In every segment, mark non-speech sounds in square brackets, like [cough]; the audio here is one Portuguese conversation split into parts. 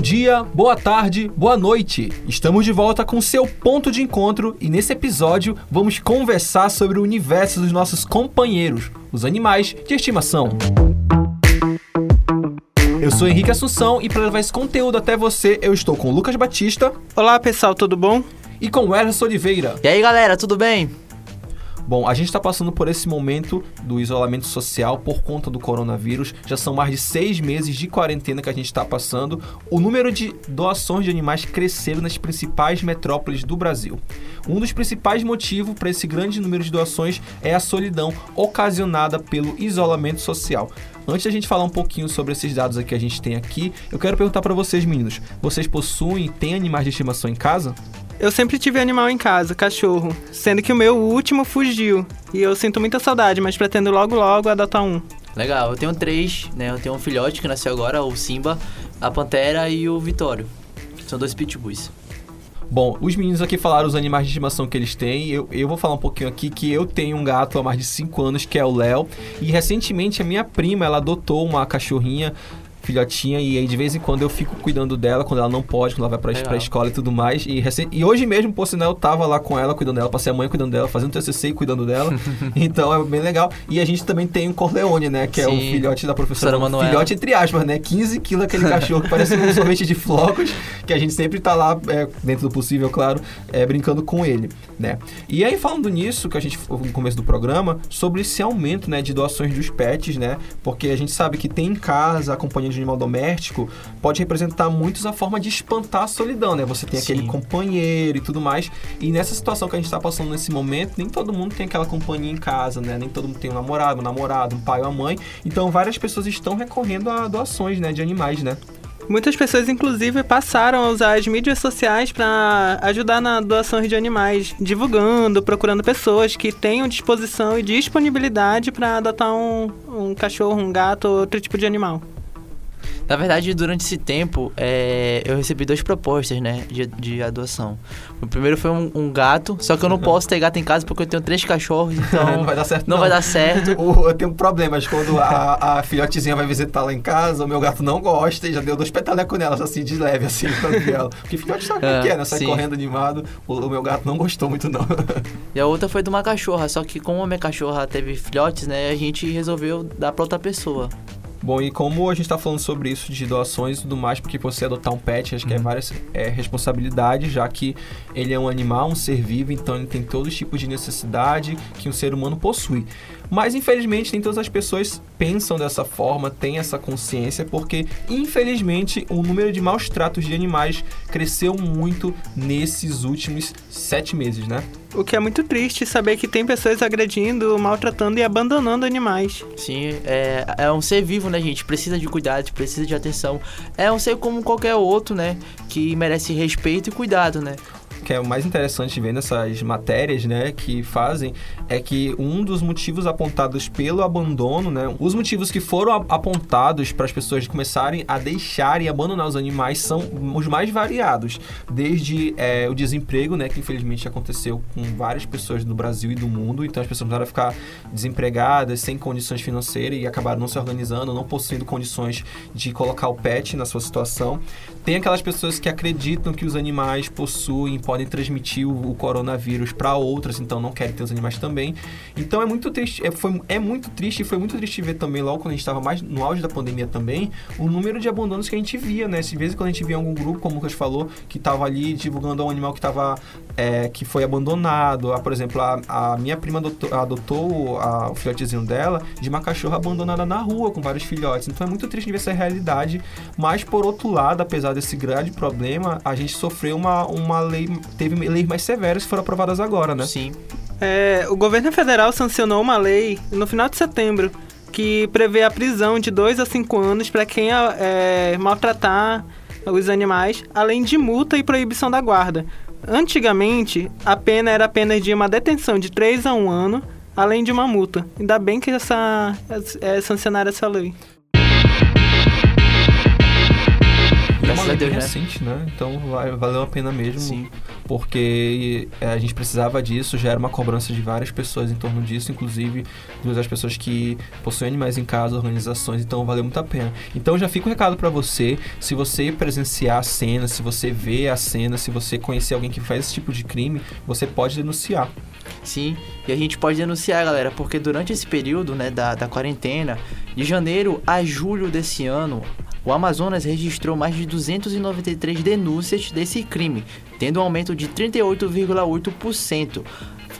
Bom dia, boa tarde, boa noite. Estamos de volta com seu ponto de encontro e nesse episódio vamos conversar sobre o universo dos nossos companheiros, os animais de estimação. Eu sou Henrique Assunção e para levar esse conteúdo até você, eu estou com o Lucas Batista Olá pessoal, tudo bom? e com o Ernesto Oliveira. E aí galera, tudo bem? Bom, a gente está passando por esse momento do isolamento social por conta do coronavírus. Já são mais de seis meses de quarentena que a gente está passando. O número de doações de animais cresceram nas principais metrópoles do Brasil. Um dos principais motivos para esse grande número de doações é a solidão ocasionada pelo isolamento social. Antes da gente falar um pouquinho sobre esses dados aqui que a gente tem aqui, eu quero perguntar para vocês, meninos: vocês possuem, têm animais de estimação em casa? Eu sempre tive animal em casa, cachorro, sendo que o meu último fugiu. E eu sinto muita saudade, mas pretendo logo logo adotar um. Legal, eu tenho três, né? Eu tenho um filhote que nasceu agora, o Simba, a Pantera e o Vitório. São dois pitbulls. Bom, os meninos aqui falaram os animais de estimação que eles têm. Eu, eu vou falar um pouquinho aqui que eu tenho um gato há mais de 5 anos, que é o Léo. E recentemente a minha prima, ela adotou uma cachorrinha filhotinha e aí de vez em quando eu fico cuidando dela quando ela não pode, quando ela vai pra, Legal. pra escola e tudo mais. E, e hoje mesmo, por sinal, eu tava lá com ela cuidando dela, passei a mãe cuidando dela, fazendo TCC e cuidando dela. [laughs] então é bem legal. E a gente também tem o Corleone, né? Que é o Sim. filhote da professora. Manuela. Filhote entre aspas, né? 15 quilos aquele cachorro que parece um [laughs] sorvete de flocos, que a gente sempre tá lá, é, dentro do possível, claro, é, brincando com ele, né? E aí, falando nisso, que a gente no começo do programa, sobre esse aumento, né, de doações dos pets, né? Porque a gente sabe que tem em casa a companhia de animal doméstico pode representar muito a forma de espantar a solidão, né? Você tem aquele Sim. companheiro e tudo mais. E nessa situação que a gente tá passando nesse momento, nem todo mundo tem aquela companhia em casa, né? Nem todo mundo tem um namorado, um namorado, um pai ou uma mãe. Então, várias pessoas estão recorrendo a doações, né, de animais, né? Muitas pessoas, inclusive, passaram a usar as mídias sociais para ajudar na doação de animais, divulgando, procurando pessoas que tenham disposição e disponibilidade para adotar um, um cachorro, um gato ou outro tipo de animal. Na verdade, durante esse tempo, é, eu recebi duas propostas, né, de, de adoção. O primeiro foi um, um gato, só que eu não [laughs] posso ter gato em casa porque eu tenho três cachorros, [laughs] então não vai dar certo. não vai dar certo. O- Eu tenho problemas quando a, a filhotezinha vai visitar lá em casa, o meu gato não gosta e já deu dois petelecos nelas, assim, de leve, assim, pra ela. Porque filhote sabe o Ah, que é, né? Sai sim. correndo animado. O, o meu gato não gostou muito, não. E a outra foi de uma cachorra, só que como a minha cachorra teve filhotes, né, a gente resolveu dar pra outra pessoa. Bom, e como a gente tá falando sobre isso de doações e tudo mais, porque você adotar um pet, acho que é várias é, responsabilidades, já que ele é um animal, um ser vivo, então ele tem todos os tipos de necessidade que um ser humano possui. Mas infelizmente nem todas as pessoas pensam dessa forma, têm essa consciência, porque infelizmente o número de maus tratos de animais cresceu muito nesses últimos sete meses, né? O que é muito triste saber que tem pessoas agredindo, maltratando e abandonando animais. Sim, é, é um ser vivo, né, gente? Precisa de cuidado, precisa de atenção. É um ser como qualquer outro, né? Que merece respeito e cuidado, né? Que é o mais interessante ver nessas matérias, né, que fazem, é que um dos motivos apontados pelo abandono, né, os motivos que foram apontados para as pessoas começarem a deixar e abandonar os animais são os mais variados, desde é, o desemprego, né, que infelizmente aconteceu com várias pessoas do Brasil e do mundo, então as pessoas começaram a ficar desempregadas, sem condições financeiras e acabaram não se organizando, não possuindo condições de colocar o pet na sua situação. Tem aquelas pessoas que acreditam que os animais possuem, podem transmitir o, coronavírus para outras, então não querem ter os animais também. Então é muito triste, é, foi, é muito triste e foi muito triste ver também, logo quando a gente estava mais no auge da pandemia também, o número de abandonos que a gente via, né? Às vezes quando a gente via algum grupo, como o Lucas falou, que estava ali divulgando um animal que tava, é, que foi abandonado. Ah, por exemplo, a, a minha prima adotou, adotou a- o filhotezinho dela de uma cachorra abandonada na rua com vários filhotes. Então é muito triste ver essa realidade. Mas por outro lado, apesar desse grande problema, a gente sofreu uma, uma lei, teve leis mais severas que foram aprovadas agora, né? Sim. É, o governo federal sancionou uma lei no final de setembro que prevê a prisão de 2 a 5 anos para quem é, maltratar os animais, além de multa e proibição da guarda. Antigamente, a pena era apenas de uma detenção de 3 a 1 ano, além de uma multa. Ainda bem que essa, é, sancionaram essa lei. Graças uma a Deus, né? recente, né? Então vai- valeu a pena mesmo Sim. porque é, a gente precisava disso, já era uma cobrança de várias pessoas em torno disso, inclusive das pessoas que possuem animais em casa, organizações, então valeu muito a pena. Então já fica o um recado para você, se você presenciar a cena, se você vê a cena, se você conhecer alguém que faz esse tipo de crime, você pode denunciar. Sim, e a gente pode denunciar, galera, porque durante esse período né, da, da quarentena, de janeiro a julho desse ano, o Amazonas registrou mais de 293 denúncias desse crime, tendo um aumento de 38,8%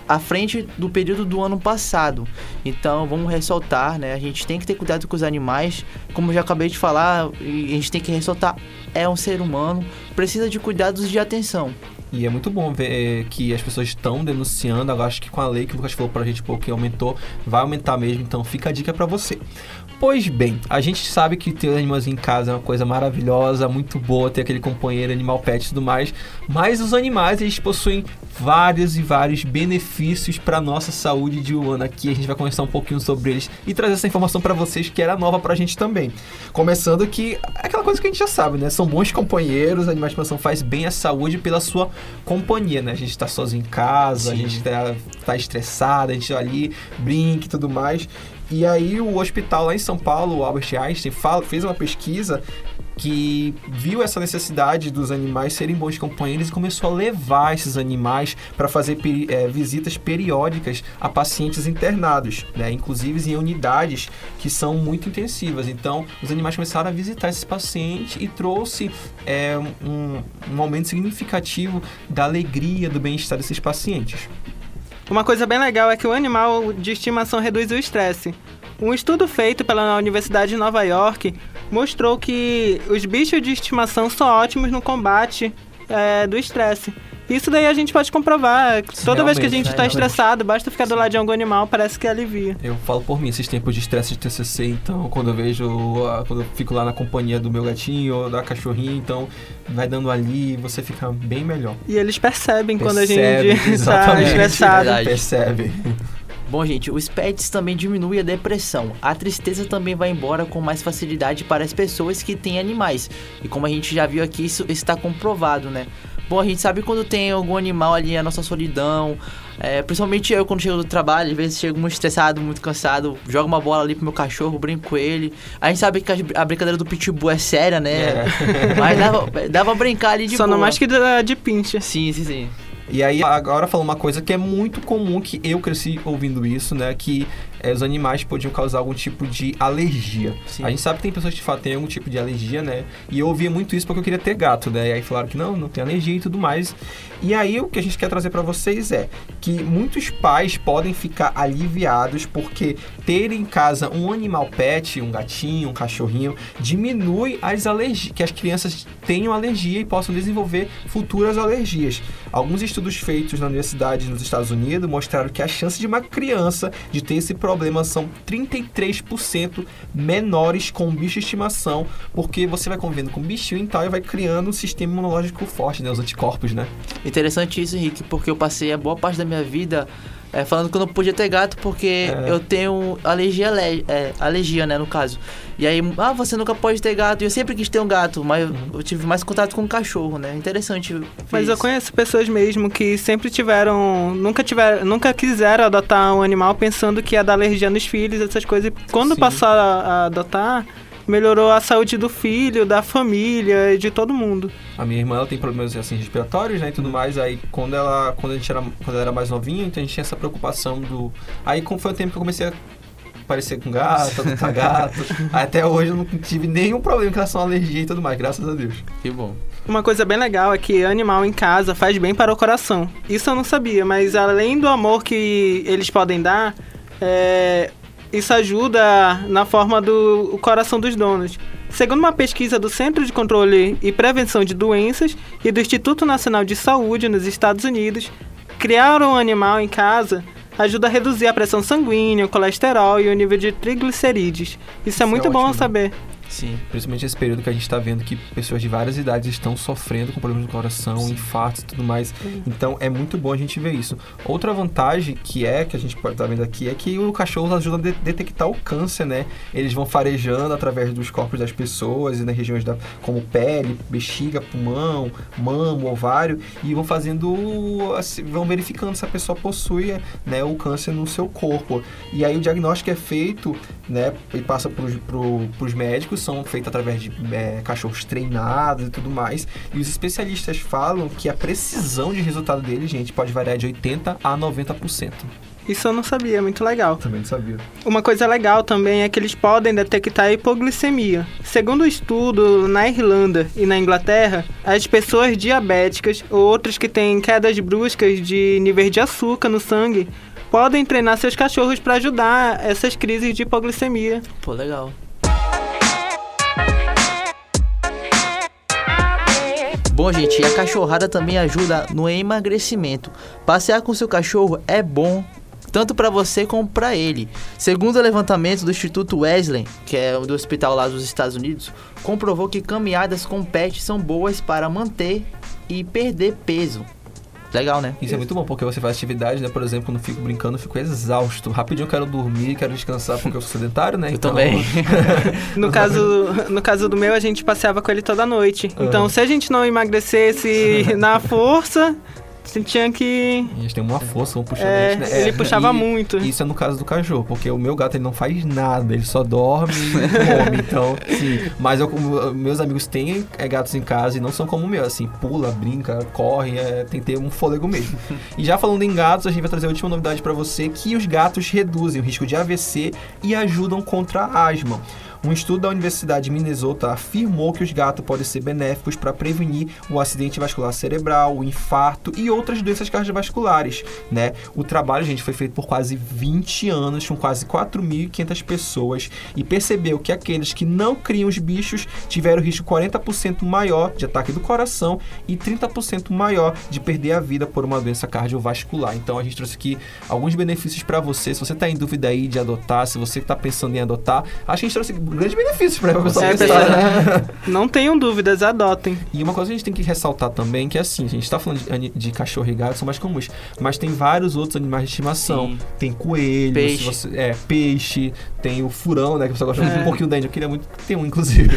à frente do período do ano passado. Então, vamos ressaltar, né? A gente tem que ter cuidado com os animais, como eu já acabei de falar, a gente tem que ressaltar, é um ser humano, precisa de cuidados de atenção. E é muito bom ver que as pessoas estão denunciando. Agora acho que com a lei que o Lucas falou pra gente pouco que aumentou, vai aumentar mesmo. Então fica a dica para você. Pois bem, a gente sabe que ter animais em casa é uma coisa maravilhosa, muito boa, ter aquele companheiro animal pet e tudo mais, mas os animais eles possuem vários e vários benefícios para nossa saúde de um ano aqui. A gente vai conversar um pouquinho sobre eles e trazer essa informação para vocês que era nova pra gente também. Começando que é aquela coisa que a gente já sabe, né? São bons companheiros, animais de estimação faz bem à saúde pela sua companhia, né? A gente tá sozinho em casa, Sim. a gente tá, tá estressado, a gente ali brinca e tudo mais. E aí o hospital lá em São Paulo, o Albert Einstein, fala, fez uma pesquisa que viu essa necessidade dos animais serem bons companheiros e começou a levar esses animais para fazer é, visitas periódicas a pacientes internados, né? inclusive em unidades que são muito intensivas. Então, os animais começaram a visitar esses pacientes e trouxe é, um, um aumento significativo da alegria, do bem-estar desses pacientes. Uma coisa bem legal é que o animal de estimação reduz o estresse. Um estudo feito pela Universidade de Nova York mostrou que os bichos de estimação são ótimos no combate é, do estresse. Isso daí a gente pode comprovar. Toda vez que a gente está estressado, basta ficar do lado de algum animal, parece que alivia. Eu falo por mim, esses tempos de estresse de TCC, então, quando eu vejo, quando eu fico lá na companhia do meu gatinho ou da cachorrinha, então, vai dando ali, você fica bem melhor. E eles percebem Percebe, quando a gente está [laughs] estressado. Percebe. Bom, gente, os pets também diminuem a depressão. A tristeza também vai embora com mais facilidade para as pessoas que têm animais. E como a gente já viu aqui, isso está comprovado, né? Bom, a gente sabe quando tem algum animal ali, a nossa solidão. É, principalmente eu, quando chego do trabalho, às vezes chego muito estressado, muito cansado, jogo uma bola ali pro meu cachorro, brinco com ele. A gente sabe que a brincadeira do pitbull é séria, né? É. [laughs] Mas dava, dava pra brincar ali de Só boa. não mais que de pincha. Sim, sim, sim. E aí, agora falando uma coisa que é muito comum, que eu cresci ouvindo isso, né? Que é, os animais podiam causar algum tipo de alergia. Sim. A gente sabe que tem pessoas que falam tem algum tipo de alergia, né? E eu ouvia muito isso porque eu queria ter gato, né? E aí falaram que não, não tem alergia e tudo mais. E aí o que a gente quer trazer para vocês é que muitos pais podem ficar aliviados porque ter em casa um animal pet, um gatinho, um cachorrinho, diminui as alergias, que as crianças tenham alergia e possam desenvolver futuras alergias. Alguns estudos estudos feitos na universidade nos Estados Unidos mostraram que a chance de uma criança de ter esse problema são 33% menores com bicho de estimação, porque você vai convivendo com bichinho e tal e vai criando um sistema imunológico forte, né? Os anticorpos, né? Interessante isso, Henrique, porque eu passei a boa parte da minha vida é, falando que eu não podia ter gato porque é. eu tenho alergia, é, alergia, né, no caso. E aí, ah, você nunca pode ter gato. E eu sempre quis ter um gato, mas uhum. eu tive mais contato com um cachorro, né? Interessante. Mas eu conheço pessoas mesmo que sempre tiveram, nunca tiveram, nunca quiseram adotar um animal pensando que ia dar alergia nos filhos, essas coisas. E quando Sim. passaram a, a adotar, melhorou a saúde do filho, da família e de todo mundo. A minha irmã ela tem problemas assim respiratórios, né, e tudo mais. Aí quando ela, quando a gente era, quando ela era mais novinha, então a gente tinha essa preocupação do. Aí como foi o tempo que eu comecei a parecer com [laughs] gato, adotar gato. Até hoje eu não tive nenhum problema em relação à alergia e tudo mais, graças a Deus. Que bom. Uma coisa bem legal é que animal em casa faz bem para o coração. Isso eu não sabia, mas além do amor que eles podem dar, é, isso ajuda na forma do coração dos donos. Segundo uma pesquisa do Centro de Controle e Prevenção de Doenças e do Instituto Nacional de Saúde nos Estados Unidos, criar um animal em casa ajuda a reduzir a pressão sanguínea, o colesterol e o nível de triglicerídeos. Isso, é Isso é muito é bom saber. Sim. Principalmente esse período que a gente está vendo que pessoas de várias idades estão sofrendo com problemas do coração, Sim. infartos e tudo mais. Então é muito bom a gente ver isso. Outra vantagem que é, que a gente pode estar vendo aqui, é que o cachorro ajuda a de- detectar o câncer, né? Eles vão farejando através dos corpos das pessoas e nas regiões da, como pele, bexiga, pulmão, mamo, ovário, e vão fazendo, assim, vão verificando se a pessoa possui né, o câncer no seu corpo. E aí o diagnóstico é feito, né, e passa para os médicos, são feitos através de é, cachorros treinados e tudo mais. E os especialistas falam que a precisão de resultado dele, gente, pode variar de 80% a 90%. Isso eu não sabia, muito legal. Também não sabia. Uma coisa legal também é que eles podem detectar a hipoglicemia. Segundo o estudo, na Irlanda e na Inglaterra, as pessoas diabéticas ou outras que têm quedas bruscas de níveis de açúcar no sangue podem treinar seus cachorros para ajudar essas crises de hipoglicemia. Pô, legal. Bom, gente, a cachorrada também ajuda no emagrecimento. Passear com seu cachorro é bom tanto para você como para ele. Segundo o levantamento do Instituto Wesley, que é do hospital lá dos Estados Unidos, comprovou que caminhadas com pet são boas para manter e perder peso. Legal, né? Isso é muito bom, porque você faz atividade, né? Por exemplo, quando eu fico brincando, eu fico exausto. Rapidinho eu quero dormir, quero descansar, porque eu sou sedentário, né? Eu também. [laughs] No caso, no caso do meu, a gente passeava com ele toda noite. Então, Ah. se a gente não emagrecesse [laughs] na força, gente tinha que. Gente tem uma força, um puxando É, a gente, né? ele puxava e muito. Isso é no caso do cachorro, porque o meu gato ele não faz nada, ele só dorme e come, [laughs] então, sim. Mas eu, meus amigos têm é, gatos em casa e não são como o meu, assim, pula, brinca, corre, é, tem que ter um fôlego mesmo. [laughs] E já falando em gatos, a gente vai trazer a última novidade pra você, que os gatos reduzem o risco de AVC e ajudam contra a asma. Um estudo da Universidade de Minnesota afirmou que os gatos podem ser benéficos para prevenir o acidente vascular cerebral, o infarto e outras doenças cardiovasculares, né? O trabalho, gente, foi feito por quase 20 anos, com quase 4.500 pessoas e percebeu que aqueles que não criam os bichos tiveram risco 40% maior de ataque do coração e 30% maior de perder a vida por uma doença cardiovascular. Então a gente trouxe aqui alguns benefícios para você. Se você está em dúvida aí de adotar, se você está pensando em adotar, a gente trouxe grandes benefícios para a pessoa É, pensar, né? Não tenham dúvidas, adotem. E uma coisa que a gente tem que ressaltar também, que é assim, a gente tá falando de, de cachorro e gato, são mais comuns, mas tem vários outros animais de estimação. Sim. Tem coelho, Peixe. você- é, peixe, tem o furão, né, que você gosta É. um pouquinho dente, eu queria muito ter um, inclusive.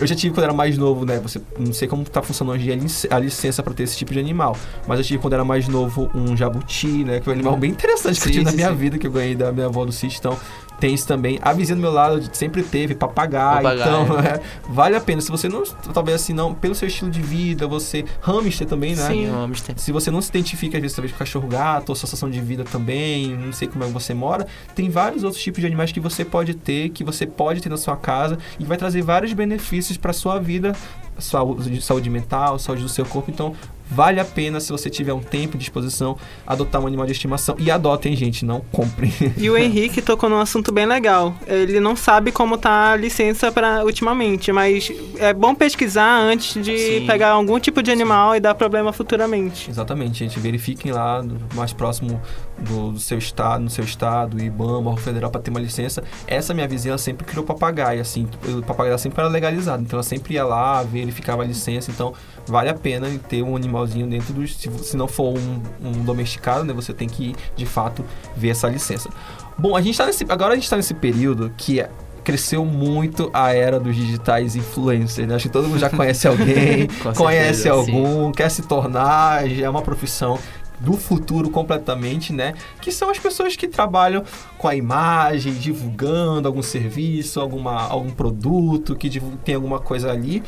eu já tive quando era mais novo, né, você, não sei como tá funcionando hoje a lic- a licença pra ter esse tipo de animal, mas eu tive quando era mais novo um jabuti, né, que é um animal bem interessante que eu Sim, tive na sim, minha sim. vida, que eu ganhei da minha avó do sítio, então... Tem isso também. A vizinha do meu lado sempre teve papagaio. Papagaio. Então, [laughs] é, vale a pena. Se você não, talvez assim, não, pelo seu estilo de vida, você. Hamster também, né? Sim, hamster. Se você não se identifica, às vezes, talvez com cachorro gato, ou associação de vida também, não sei como é que você mora, tem vários outros tipos de animais que você pode ter, que você pode ter na sua casa e vai trazer vários benefícios para sua vida, saúde, saúde mental, saúde do seu corpo. Então, vale a pena, se você tiver um tempo de disposição, adotar um animal de estimação. E adotem, gente, não comprem. E o Henrique tocou num assunto bem legal. Ele não sabe como tá a licença para ultimamente, mas é bom pesquisar antes de Sim. pegar algum tipo de animal e dar problema futuramente. Exatamente, gente. Verifiquem lá mais próximo do, do seu estado, no seu estado, IBAMA, órgão federal para ter uma licença. Essa minha vizinha sempre criou papagaio, assim, o papagaio sempre era legalizado, então ela sempre ia lá, verificava a licença, então vale a pena ter um animalzinho dentro dos. Se, se não for um, um domesticado, né? Você tem que de fato ver essa licença. Bom, a gente tá nesse. Agora a gente tá nesse período que é. Cresceu muito a era dos digitais influencers, né? Acho que todo mundo já conhece [laughs] alguém, conhece certeza, sim. algum, quer se tornar, já é uma profissão do futuro completamente, né? Que são as pessoas que trabalham com a imagem, divulgando algum serviço, alguma, algum produto, que tem alguma coisa ali.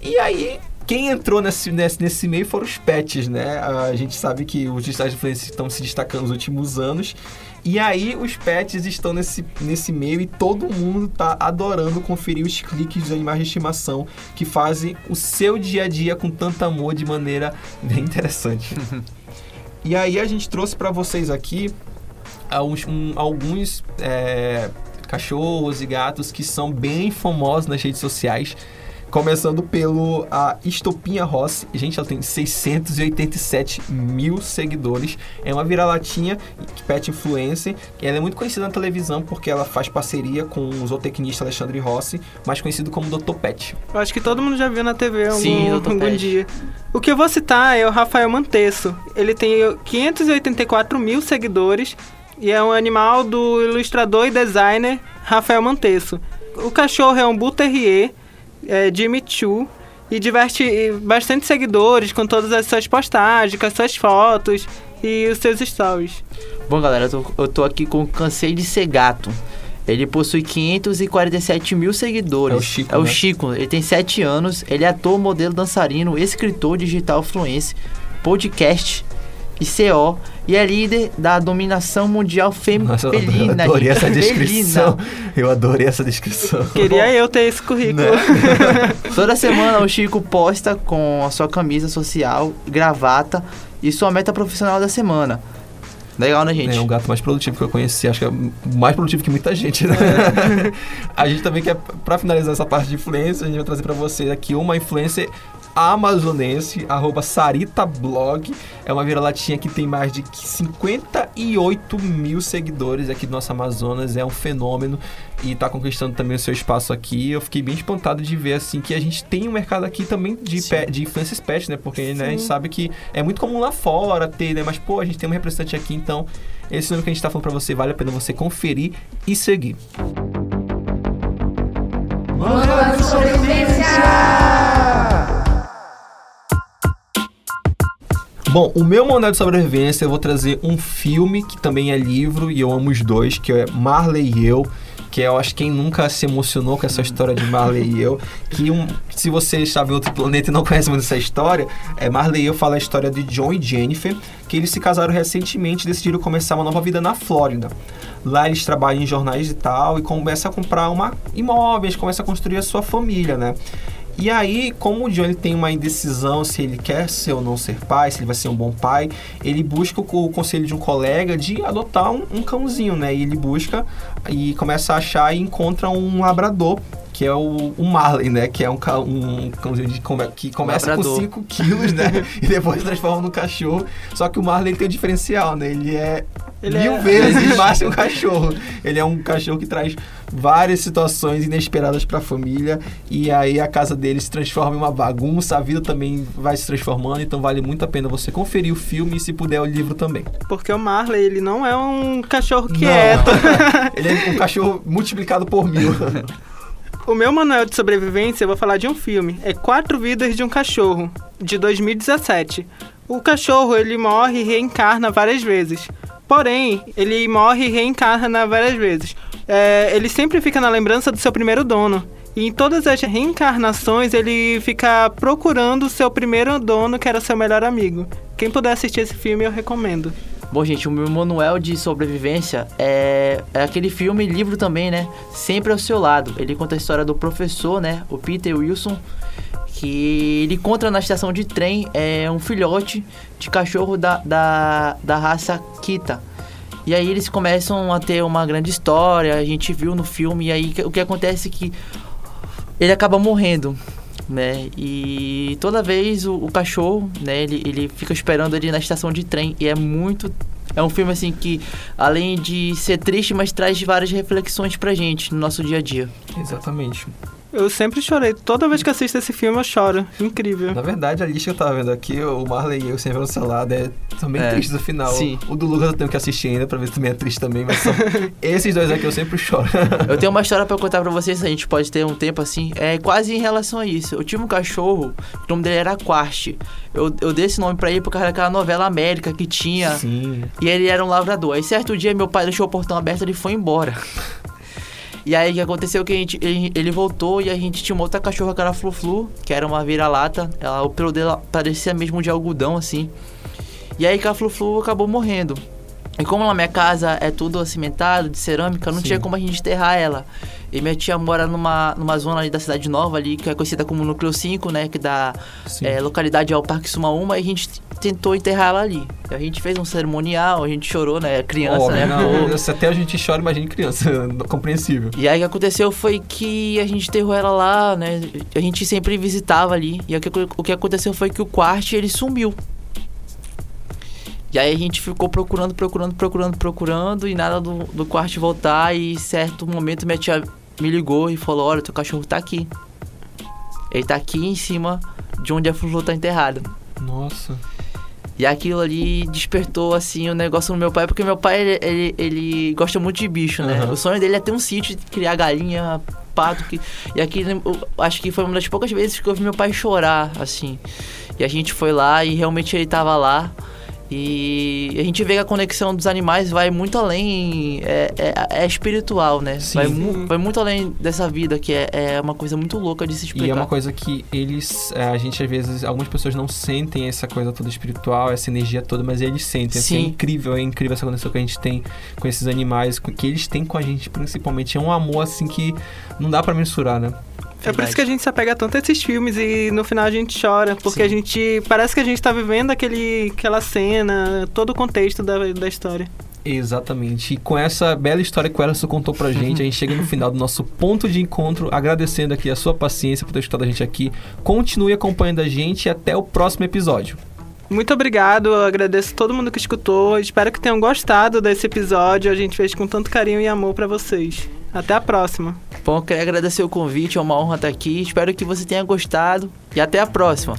E aí, quem entrou nesse, nesse, nesse meio foram os pets, né? A gente sabe que os digitais influencers estão se destacando nos últimos anos. E aí os pets estão nesse, nesse meio e todo mundo tá adorando conferir os cliques dos animais de estimação que fazem o seu dia a dia com tanto amor de maneira bem interessante. [laughs] e aí a gente trouxe para vocês aqui alguns, um- alguns é, cachorros e gatos que são bem famosos nas redes sociais. Começando pelo a Estopinha Rossi. Gente, ela tem 687 mil seguidores. É uma vira-latinha pet influencer. Ela é muito conhecida na televisão porque ela faz parceria com o zootecnista Alexandre Rossi, mais conhecido como Dr. Pet. Eu acho que todo mundo já viu na TV algum, Sim, Dr. algum Pet. dia. O que eu vou citar é o Rafael Mantesso. Ele tem 584 mil seguidores e é um animal do ilustrador e designer Rafael Mantesso. O cachorro é um Bull Terrier é, Jimmy Choo e diverte bastante seguidores com todas as suas postagens, com as suas fotos e os seus stories. Bom, galera, eu tô, eu tô aqui com o Cansei de Ser Gato. Ele possui 547 mil seguidores. É o Chico, É o né? Chico. Ele tem 7 anos. Ele é ator, modelo, dançarino, escritor, digital fluencer, podcast e CO. E é líder da dominação mundial fem Nossa, eu adorei gente. essa descrição. Felina. Eu adorei essa descrição. Queria eu ter esse currículo. [laughs] [laughs] Toda semana o Chico posta com a sua camisa social, gravata e sua meta profissional da semana. Legal, né, gente? É um gato mais produtivo que eu conheci, acho que é mais produtivo que muita gente, né? [laughs] a gente também quer, pra finalizar essa parte de influência, a gente vai trazer pra você aqui uma influencer amazonense, arroba saritablog. É uma vira-latinha que tem mais de 58 mil seguidores aqui do nosso Amazonas, é um fenômeno e tá conquistando também o seu espaço aqui. Eu fiquei bem espantado de ver, assim, que a gente tem um mercado aqui também de, pet, de influencers pet, né? Porque né, a gente sabe que é muito comum lá fora ter, né? Mas, pô, a gente tem um representante aqui, então esse nome que a gente tá falando pra você vale a pena você conferir e seguir. Bom, o meu manual de sobrevivência eu vou trazer um filme que também é livro e eu amo os dois, que é Marley e eu, que eu acho que quem nunca se emocionou com essa história de Marley e eu, que um, se você estava em outro planeta e não conhece muito essa história, é Marley e eu fala a história de John e Jennifer, que eles se casaram recentemente e decidiram começar uma nova vida na Flórida. Lá eles trabalham em jornais e tal e começam a comprar uma imóveis, começam a construir a sua família, né? E aí, como o John ele tem uma indecisão se ele quer ser ou não ser pai, se ele vai ser um bom pai, ele busca o, o conselho de um colega de adotar um, um cãozinho, né? E ele busca e começa a achar e encontra um labrador, que é o, o Marley, né? Que é um, um que começa com labrador. 5 quilos, né? [laughs] e depois transforma num cachorro. Só que o Marley tem um diferencial, né? Ele é Ele mil é- vezes [laughs] mais que um cachorro. Ele é um cachorro que traz várias situações inesperadas para a família e aí a casa dele se transforma em uma bagunça, a vida também vai se transformando, então vale muito a pena você conferir o filme e se puder o livro também. Porque o Marley, ele não é um cachorro Não. quieto. [laughs] Ele é um cachorro multiplicado por mil. [laughs] O meu manual de sobrevivência, eu vou falar de um filme. É Quatro Vidas de um Cachorro, de 2017. O cachorro, ele morre e reencarna várias vezes. Porém, ele morre e reencarna várias vezes. É, ele sempre fica na lembrança do seu primeiro dono. E em todas as reencarnações, ele fica procurando o seu primeiro dono, que era seu melhor amigo. Quem puder assistir esse filme, eu recomendo. Bom, gente, o meu manual de sobrevivência é, é aquele filme livro também, né? Sempre ao seu lado. Ele conta a história do professor, né? O Peter Wilson, que ele encontra na estação de trem é, um filhote de cachorro da, da, da raça Kita. E aí eles começam a ter uma grande história, a gente viu no filme, e aí o que acontece é que ele acaba morrendo, né? E toda vez o, o cachorro, né, ele, ele fica esperando ali na estação de trem e é muito é um filme assim que além de ser triste, mas traz várias reflexões pra gente no nosso dia a dia. Exatamente. Eu sempre chorei. Toda vez que assisto esse filme, eu choro. Incrível. Na verdade, a lista que eu tava vendo aqui, o Marley e eu sempre no seu lado, é também É, triste no final. sim. O do Lucas eu tenho que assistir ainda pra ver se também é triste também, mas são [laughs] esses dois aqui eu sempre choro. [laughs] Eu tenho uma história pra contar pra vocês, a gente pode ter um tempo assim, é quase em relação a isso. Eu tinha um cachorro, o nome dele era Quast. Eu, eu dei esse nome pra ele por causa daquela novela América que tinha. Sim. E ele era um lavrador. Aí certo dia meu pai deixou o portão aberto e ele foi embora. [laughs] E aí o que aconteceu que a gente, ele, ele voltou e a gente tinha uma outra cachorra que era a Flu-Flu, que era uma vira-lata. Ela, o pelo dela parecia mesmo de algodão, assim. E aí que a Flu-Flu acabou morrendo. E como na minha casa é tudo cimentado, de cerâmica, não Sim. tinha como a gente enterrar ela. E minha tia mora numa, numa zona ali da cidade nova ali, que é conhecida como Núcleo 5, né? Que dá Sim. é, localidade ao Parque Sumaúma. E a gente tentou enterrar ela ali. A gente fez um cerimonial, a gente chorou, né? Criança, Óbvio, né? não, [laughs] até a gente chora, imagine criança, [laughs] compreensível. E aí o que aconteceu foi que a gente enterrou ela lá, né? A gente sempre visitava ali. E o que, o que aconteceu foi que o quarto ele sumiu. E aí a gente ficou procurando, procurando, procurando, procurando, e nada do, do quarto voltar. E certo momento minha tia me ligou e falou: Olha, teu cachorro tá aqui. Ele tá aqui em cima de onde a Flor tá enterrada. Nossa. E aquilo ali despertou, assim, o negócio no meu pai, porque meu pai, ele, ele, ele gosta muito de bicho, né? Aham. O sonho dele é ter um sítio, criar galinha, pato. Que... E aquilo, eu acho que foi uma das poucas vezes que eu vi meu pai chorar, assim. E a gente foi lá e realmente ele tava lá. E a gente vê que a conexão dos animais vai muito além, é, é, é espiritual, né? Sim. Vai, mu- vai muito além dessa vida, que é, é uma coisa muito louca de se explicar. E é uma coisa que eles, é, a gente às vezes, algumas pessoas não sentem essa coisa toda espiritual, essa energia toda, mas eles sentem. Assim, é Sim. incrível, é incrível essa conexão que a gente tem com esses animais, que eles têm com a gente principalmente. É um amor assim que não dá pra mensurar, né? É por isso que a gente se apega tanto a esses filmes e no final a gente chora, porque Sim. a gente. Parece que a gente tá vivendo aquele, aquela cena, todo o contexto da, da história. Exatamente. E com essa bela história que o Ellison contou pra gente, a gente chega no [laughs] final do nosso ponto de encontro, agradecendo aqui a sua paciência por ter escutado a gente aqui. Continue acompanhando a gente e até o próximo episódio. Muito obrigado, eu agradeço todo mundo que escutou. Espero que tenham gostado desse episódio. A gente fez com tanto carinho e amor pra vocês. Até a próxima. Bom, quero agradecer o convite, é uma honra estar aqui. Espero que você tenha gostado e até a próxima.